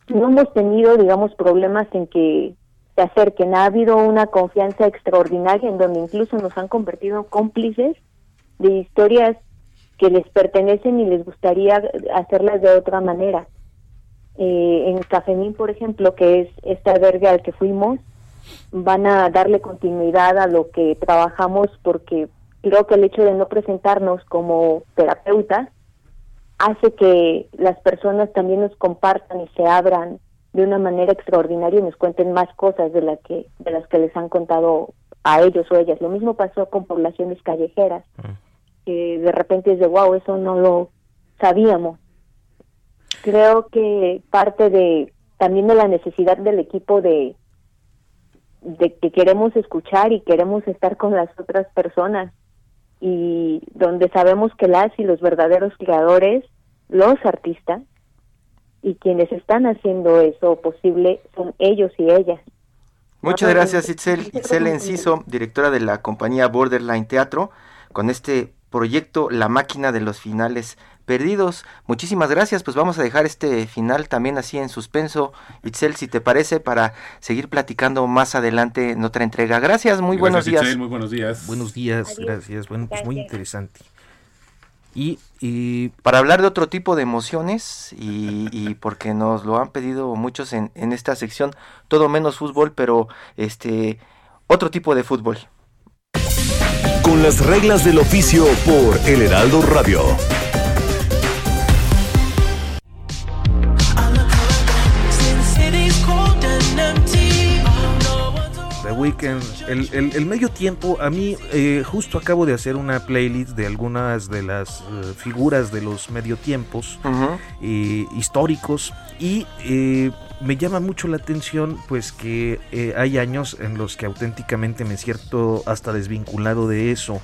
I: no hemos tenido, digamos, problemas en que se acerquen. Ha habido una confianza extraordinaria en donde incluso nos han convertido cómplices de historias que les pertenecen y les gustaría hacerlas de otra manera. Eh, en Cafemín, por ejemplo, que es este albergue al que fuimos, van a darle continuidad a lo que trabajamos porque creo que el hecho de no presentarnos como terapeutas hace que las personas también nos compartan y se abran de una manera extraordinaria y nos cuenten más cosas de las que de las que les han contado a ellos o ellas. Lo mismo pasó con poblaciones callejeras, que de repente es de wow, eso no lo sabíamos. Creo que parte de también de la necesidad del equipo de de que queremos escuchar y queremos estar con las otras personas. Y donde sabemos que las y los verdaderos creadores, los artistas y quienes están haciendo eso posible son ellos y ellas.
B: Muchas gracias Itzel, Itzel Enciso, directora de la compañía Borderline Teatro, con este proyecto La máquina de los finales perdidos. Muchísimas gracias, pues vamos a dejar este final también así en suspenso. Itzel, si te parece, para seguir platicando más adelante en otra entrega. Gracias, muy buenos días.
C: muy buenos días.
A: Buenos días, gracias. Bueno, pues muy interesante. Y,
B: para hablar de otro tipo de emociones y, porque nos lo han pedido muchos en, en esta sección, todo menos fútbol, pero este otro tipo de fútbol.
D: Con las reglas del oficio por El Heraldo Radio.
A: Weekend, el, el, medio tiempo, a mí eh, justo acabo de hacer una playlist de algunas de las eh, figuras de los medio tiempos eh, históricos y me llama mucho la atención pues que hay años en los que auténticamente me siento hasta desvinculado de eso.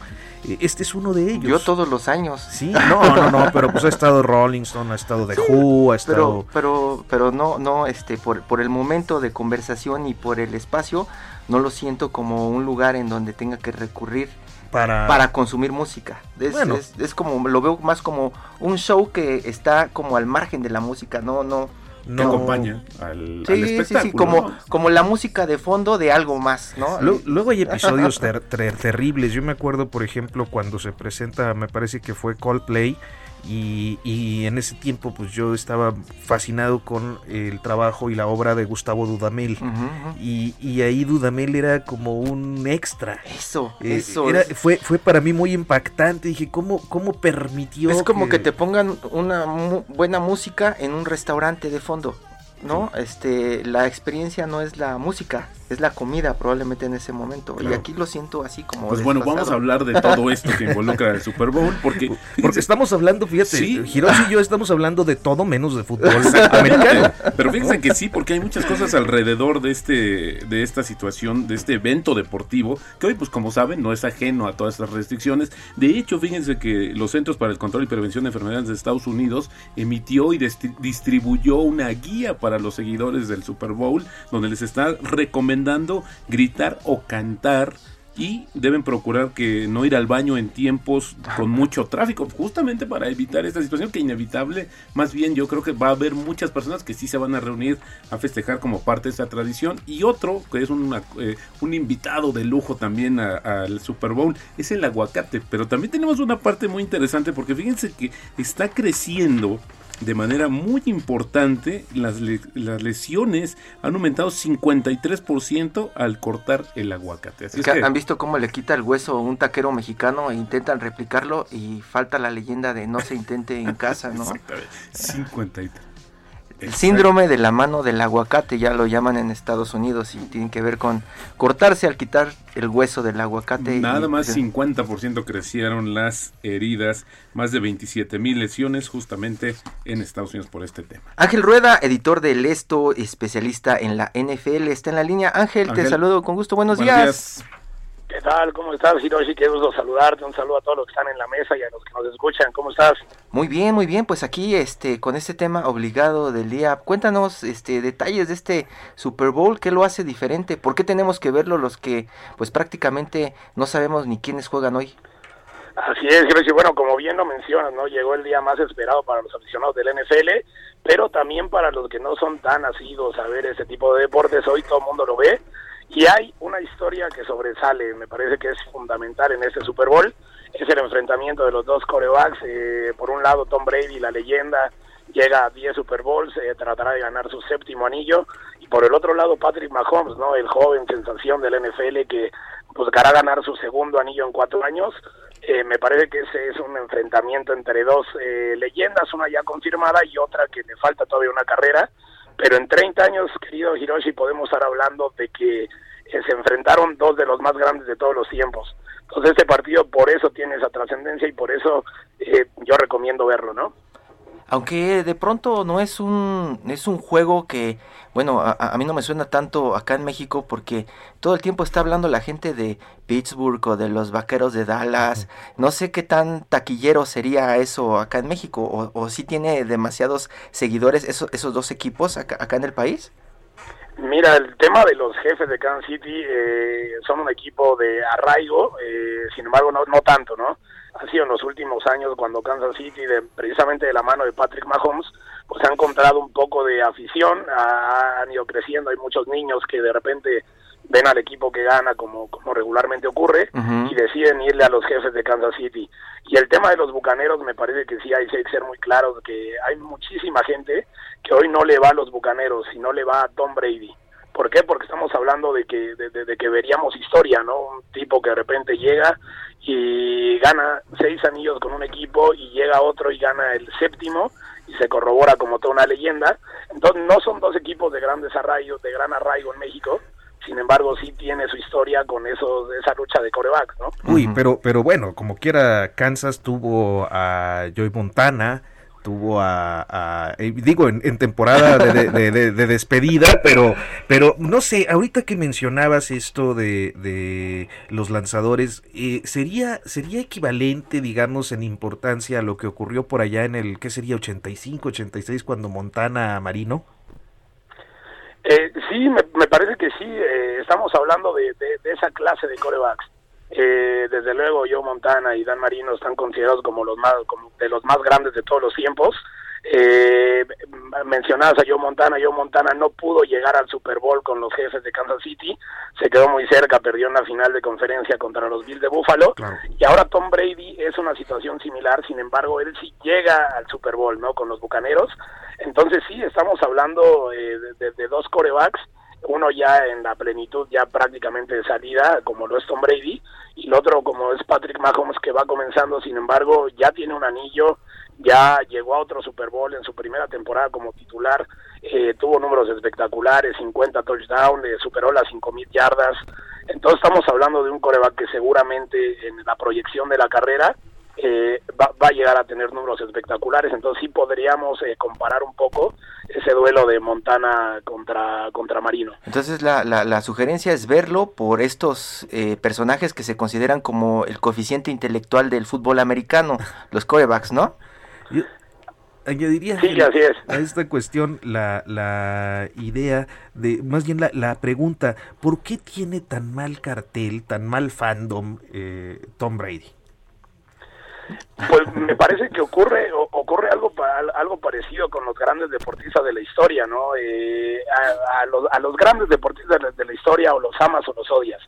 A: Este es uno de ellos.
B: Yo todos los años.
A: Sí, no, no, no, pero pues ha estado Rolling Stone, ha estado The Who, ha estado...
B: Pero, pero, pero no, no, este, por, por el momento de conversación y por el espacio, no lo siento como un lugar en donde tenga que recurrir para, para consumir música. Es, bueno. es, como, lo veo más como un show que está como al margen de la música, no, no.
C: No acompaña al,
B: sí, Sí, sí, como, como la música de fondo de algo más, ¿no?
A: Luego, hay episodios terribles. Yo me acuerdo, por ejemplo, cuando se presenta, me parece que fue Coldplay y, en ese tiempo pues yo estaba fascinado con el trabajo y la obra de Gustavo Dudamel. Y, ahí Dudamel era como un extra.
B: Eso eh, eso
A: fue fue para mí muy impactante. Dije cómo cómo permitió
B: es como que, te pongan una buena música en un restaurante de fondo no este la experiencia no es la música es la comida probablemente en ese momento. Y aquí lo siento así como...
C: Pues bueno, vamos a hablar de todo esto que involucra el Super Bowl, porque...
A: Porque estamos hablando, fíjate, ¿Sí? Hiroshi y yo estamos hablando de todo menos de fútbol americano.
C: Pero fíjense que sí, porque hay muchas cosas alrededor de este de esta situación, de este evento deportivo, que hoy, pues como saben, no es ajeno a todas estas restricciones. De hecho, fíjense que los Centros para el Control y Prevención de Enfermedades de Estados Unidos emitió y distribuyó una guía para los seguidores del Super Bowl, donde les está recomendando dando gritar o cantar y deben procurar que no ir al baño en tiempos con mucho tráfico, justamente para evitar esta situación que inevitable, más bien yo creo que va a haber muchas personas que sí se van a reunir a festejar como parte de esta tradición. Y otro que es eh, un invitado de lujo también al Super Bowl es el aguacate, pero también tenemos una parte muy interesante porque fíjense que está creciendo de manera muy importante. Las, las lesiones han aumentado 53% al cortar el aguacate. Así
B: ¿Han visto cómo le quita el hueso a un taquero mexicano e intentan replicarlo y falta la leyenda de no se intente en casa, ¿no?
C: Exactamente. 53.
B: El síndrome de la mano del aguacate, ya lo llaman en Estados Unidos y tiene que ver con cortarse al quitar el hueso del aguacate.
C: Nada más 50% crecieron las heridas, más de 27 mil lesiones justamente en Estados Unidos por este tema.
B: Ángel Rueda, editor del Esto, especialista en la NFL, está en la línea. Ángel, te saludo con gusto, buenos, días.
J: ¿Qué tal? ¿Cómo estás, Hiroshi? Qué gusto saludarte. Un saludo a todos los que están en la mesa y a los que nos escuchan. ¿Cómo estás?
B: Muy bien, muy bien. Pues aquí, este, con este tema obligado del día, cuéntanos, este, detalles de este Super Bowl. ¿Qué lo hace diferente? ¿Por qué tenemos que verlo los que, pues, prácticamente no sabemos ni quiénes juegan hoy?
J: Así es, Hiroshi. Bueno, como bien lo mencionas, ¿no? Llegó el día más esperado para los aficionados del NFL, pero también para los que no son tan nacidos a ver ese tipo de deportes. Hoy todo el mundo lo ve y hay una historia que sobresale, me parece que es fundamental en este Super Bowl, es el enfrentamiento de los dos corebacks. Eh, por un lado, Tom Brady, la leyenda, llega a 10 Super Bowls, eh, tratará de ganar su séptimo anillo. Y por el otro lado, Patrick Mahomes, no el joven sensación del NFL que buscará ganar su segundo anillo en cuatro años. Eh, me parece que ese es un enfrentamiento entre dos leyendas, una ya confirmada y otra que le falta todavía una carrera pero en 30 años, querido Hiroshi, podemos estar hablando de que eh, se enfrentaron dos de los más grandes de todos los tiempos. Entonces este partido por eso tiene esa trascendencia y por eso eh, yo recomiendo verlo, ¿no?
B: Aunque de pronto no es un, es un juego que, bueno, a, mí no me suena tanto acá en México porque todo el tiempo está hablando la gente de Pittsburgh o de los Vaqueros de Dallas. No sé qué tan taquillero sería eso acá en México o, o si tiene demasiados seguidores esos, esos dos equipos acá, acá en el país.
J: Mira, el tema de los jefes de Kansas City eh, son un equipo de arraigo, eh, sin embargo no, no tanto, ¿no? ha sido en los últimos años cuando Kansas City, de, precisamente de la mano de Patrick Mahomes, pues ha encontrado un poco de afición, han ido creciendo, hay muchos niños que de repente ven al equipo que gana como, como regularmente ocurre y deciden irle a los jefes de Kansas City. Y el tema de los bucaneros me parece que sí hay, que ser muy claros, que hay muchísima gente que hoy no le va a los bucaneros y no le va a Tom Brady. ¿Por qué? Porque estamos hablando de que, de, que veríamos historia, ¿no? Un tipo que de repente llega y gana seis anillos con un equipo y llega otro y gana el séptimo y se corrobora como toda una leyenda. Entonces no son dos equipos de gran desarrollo, de gran arraigo en México, sin embargo sí tiene su historia con eso, esa lucha de corebacks, ¿no?
A: Uy, pero, pero bueno, como quiera, Kansas tuvo a Joy Montana, tuvo a, eh, digo en, temporada de, despedida pero pero no sé ahorita que mencionabas esto de, los lanzadores eh, sería sería equivalente digamos en importancia a lo que ocurrió por allá en el qué sería 85 86 cuando Montana Marino
J: eh, sí me, parece que sí estamos hablando de, esa clase de corebacks eh, desde luego, Joe Montana y Dan Marino están considerados como los más, como de los más grandes de todos los tiempos. Eh, mencionabas a Joe Montana, Joe Montana no pudo llegar al Super Bowl con los jefes de Kansas City, se quedó muy cerca, perdió en la final de conferencia contra los Bills de Buffalo, y ahora Tom Brady es una situación similar, sin embargo, él sí llega al Super Bowl, ¿no? Con los Bucaneros, entonces sí, estamos hablando eh, de, dos corebacks uno ya en la plenitud ya prácticamente de salida, como lo es Tom Brady, y el otro como es Patrick Mahomes que va comenzando, sin embargo, ya tiene un anillo, ya llegó a otro Super Bowl en su primera temporada como titular, eh, tuvo números espectaculares, 50 touchdowns, superó las 5.000 yardas, entonces estamos hablando de un coreback que seguramente en la proyección de la carrera eh, va, a llegar a tener números espectaculares, entonces sí podríamos eh, comparar un poco ese duelo de Montana contra, contra Marino.
B: Entonces la, la, sugerencia es verlo por estos eh, personajes que se consideran como el coeficiente intelectual del fútbol americano, los corebacks, ¿no?
A: Yo añadiría
J: sí, así es.
A: a esta cuestión la, la idea de, más bien la, la, pregunta, ¿por qué tiene tan mal cartel, tan mal fandom Tom Brady?
J: Pues me parece que ocurre ocurre algo algo parecido con los grandes deportistas de la historia, ¿no? Eh, a, los, a, los, grandes deportistas de, la historia o los amas o los odias.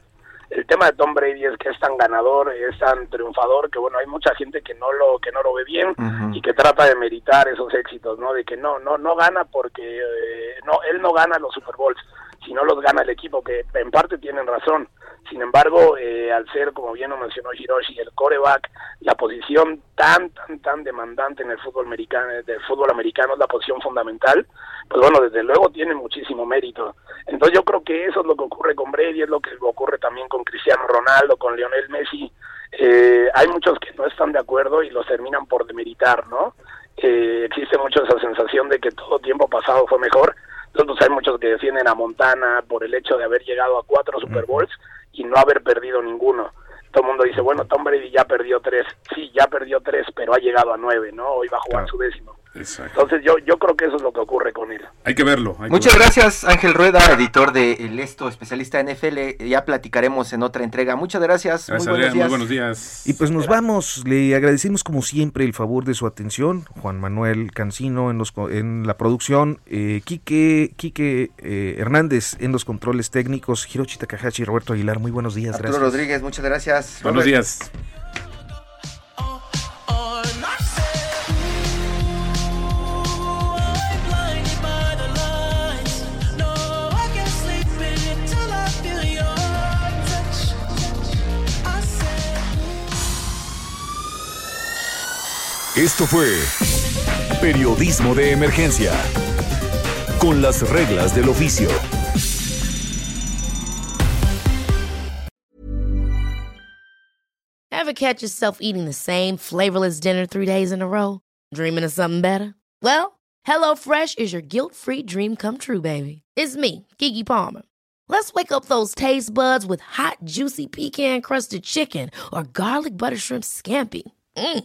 J: el tema de Tom Brady es que es tan ganador, es tan triunfador que bueno, hay mucha gente que no lo que no lo ve bien y que trata de meritar esos éxitos, ¿no? De que no no no gana porque eh, no él no gana los Super Bowls, sino los gana el equipo que en parte tienen razón. Sin embargo, eh, al ser, como bien lo mencionó Hiroshi, el coreback, la posición tan, tan, tan demandante en el fútbol americano, del fútbol americano es la posición fundamental, pues bueno, desde luego tiene muchísimo mérito. Entonces yo creo que eso es lo que ocurre con Brady, es lo que ocurre también con Cristiano Ronaldo, con Lionel Messi. Eh, hay muchos que no están de acuerdo y los terminan por demeritar, ¿no? Eh, existe mucho esa sensación de que todo tiempo pasado fue mejor. Entonces hay muchos que defienden a Montana por el hecho de haber llegado a cuatro Super Bowls y no haber perdido ninguno. Todo el mundo dice, bueno, Tom Brady ya perdió tres. Sí, ya perdió tres, pero ha llegado a nueve, ¿no? Hoy va a jugar su décimo. Entonces yo, yo creo que eso es lo que ocurre con él.
C: Hay que verlo.
B: Muchas gracias Ángel Rueda, editor de El Esto, especialista en NFL. Ya platicaremos en otra entrega. Muchas gracias.
C: Gracias,
B: muy, buenos
C: Adrián,
B: días.
C: muy buenos días.
A: Y pues nos vamos, le agradecemos como siempre el favor de su atención, Juan Manuel Cancino en, los, co- en la producción, eh, Quique, Quique eh, Hernández en los controles técnicos, Hiroshi Takahashi, Roberto Aguilar, muy buenos días,
B: Arturo
A: gracias.
B: Rodríguez, muchas gracias.
C: Buenos
B: Robert.
C: días.
D: Esto fue Periodismo de Emergencia. Con las reglas del oficio.
K: Ever catch yourself eating the same flavorless dinner three days in a row? Dreaming of something better? Well, HelloFresh is your guilt free dream come true, baby. It's me, Kiki Palmer. Let's wake up those taste buds with hot, juicy pecan crusted chicken or garlic butter shrimp scampi. Mm.